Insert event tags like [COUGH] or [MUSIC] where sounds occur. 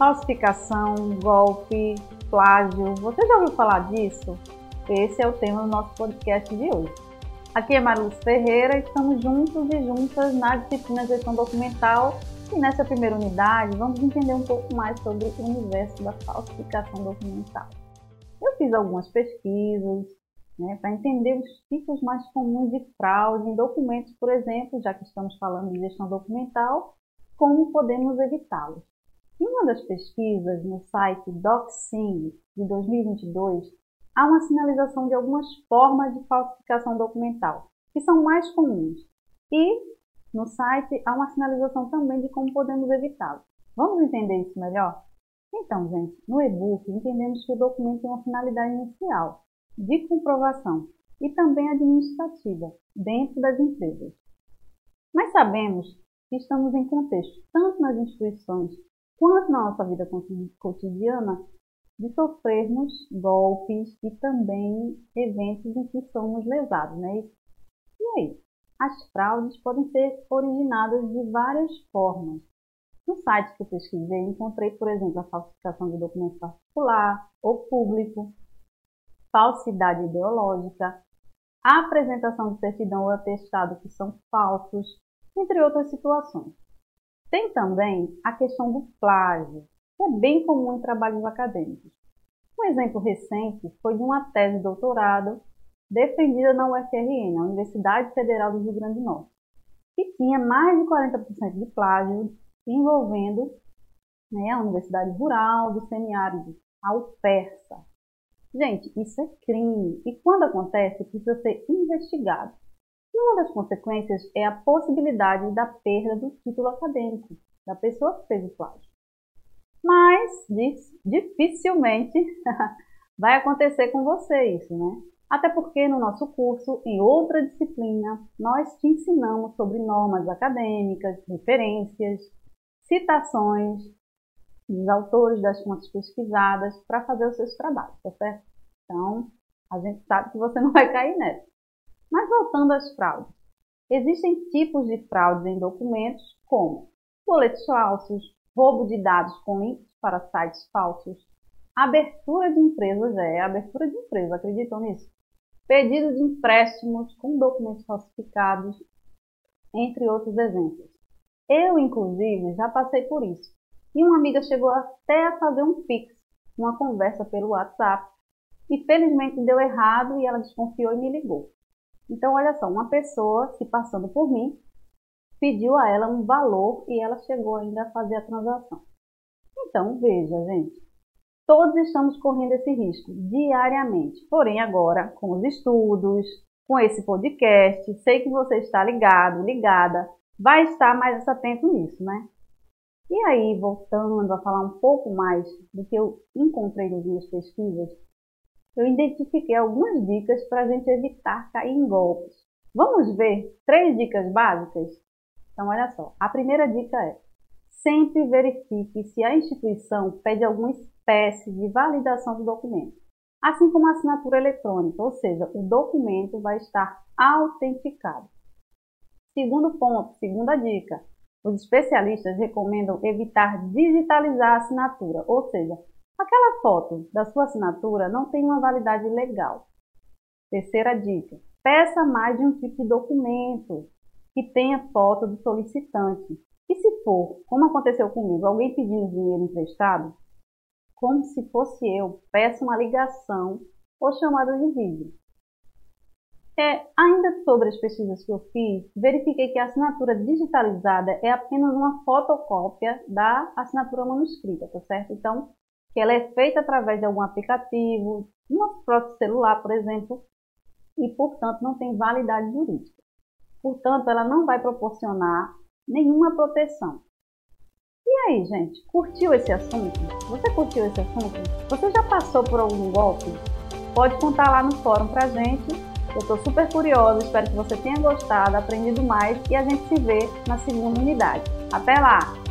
falsificação, golpe, plágio. Você já ouviu falar disso? Esse é o tema do nosso podcast de hoje. Aqui é Mariluz Ferreira, estamos juntos e juntas na disciplina Gestão Documental e nessa primeira unidade vamos entender um pouco mais sobre o universo da falsificação documental. Eu fiz algumas pesquisas né, para entender os tipos mais comuns de fraude em documentos, por exemplo, já que estamos falando de gestão documental, como podemos evitá-los. Em uma das pesquisas no site DocSing de 2022, há uma sinalização de algumas formas de falsificação documental, que são mais comuns. E no site há uma sinalização também de como podemos evitá-lo. Vamos entender isso melhor? Então, gente, no e-book entendemos que o documento tem uma finalidade inicial, de comprovação e também administrativa, dentro das empresas. Mas sabemos que estamos em contexto, tanto nas instituições quanto na nossa vida cotidiana, de sofrermos golpes e também eventos em que somos lesados, né? E aí? As fraudes podem ser originadas de várias formas. No site que eu pesquisei, encontrei, por exemplo, a falsificação de documento particular ou público, falsidade ideológica, a apresentação de certidão ou atestado que são falsos, entre outras situações. Tem também a questão do plágio, que é bem comum em trabalhos acadêmicos. Um exemplo recente foi de uma tese de doutorado defendida na UFRN, a Universidade Federal do Rio Grande do Norte, que tinha mais de 40% de plágio envolvendo né, a Universidade Rural do Semiárido, a UFERSA. Gente, isso é crime e quando acontece precisa ser investigado. Uma das consequências é a possibilidade da perda do título acadêmico da pessoa que fez o plágio. Mas dificilmente [LAUGHS] vai acontecer com você isso, né? Até porque no nosso curso, em outra disciplina, nós te ensinamos sobre normas acadêmicas, referências, citações dos autores das fontes pesquisadas para fazer os seus trabalhos, tá certo? Então, a gente sabe que você [LAUGHS] não vai cair nessa. Mas voltando às fraudes. Existem tipos de fraudes em documentos, como boletos falsos, roubo de dados com links para sites falsos, abertura de empresas, é, abertura de empresa, acreditam nisso? Pedido de empréstimos com documentos falsificados, entre outros exemplos. Eu, inclusive, já passei por isso. E uma amiga chegou até a fazer um pix, uma conversa pelo WhatsApp, e felizmente deu errado e ela desconfiou e me ligou. Então, olha só, uma pessoa se passando por mim pediu a ela um valor e ela chegou ainda a fazer a transação. Então, veja, gente, todos estamos correndo esse risco diariamente. Porém, agora, com os estudos, com esse podcast, sei que você está ligado, ligada, vai estar mais atento nisso, né? E aí, voltando a falar um pouco mais do que eu encontrei nas minhas pesquisas, eu identifiquei algumas dicas para a gente evitar cair em golpes. Vamos ver três dicas básicas? Então, olha só. A primeira dica é: sempre verifique se a instituição pede alguma espécie de validação do documento, assim como a assinatura eletrônica, ou seja, o documento vai estar autenticado. Segundo ponto, segunda dica: os especialistas recomendam evitar digitalizar a assinatura, ou seja, aquela foto da sua assinatura não tem uma validade legal. Terceira dica: peça mais de um tipo de documento que tenha foto do solicitante. E se for, como aconteceu comigo, alguém pedindo dinheiro emprestado, como se fosse eu, peça uma ligação ou chamada de vídeo. É, ainda sobre as pesquisas que eu fiz, verifiquei que a assinatura digitalizada é apenas uma fotocópia da assinatura manuscrita, tá certo? Então, que ela é feita através de algum aplicativo, um próprio celular, por exemplo, e, portanto, não tem validade jurídica. Portanto, ela não vai proporcionar nenhuma proteção. E aí, gente, curtiu esse assunto? Você curtiu esse assunto? Você já passou por algum golpe? Pode contar lá no fórum pra gente. Eu estou super curiosa, espero que você tenha gostado, aprendido mais e a gente se vê na segunda unidade. Até lá!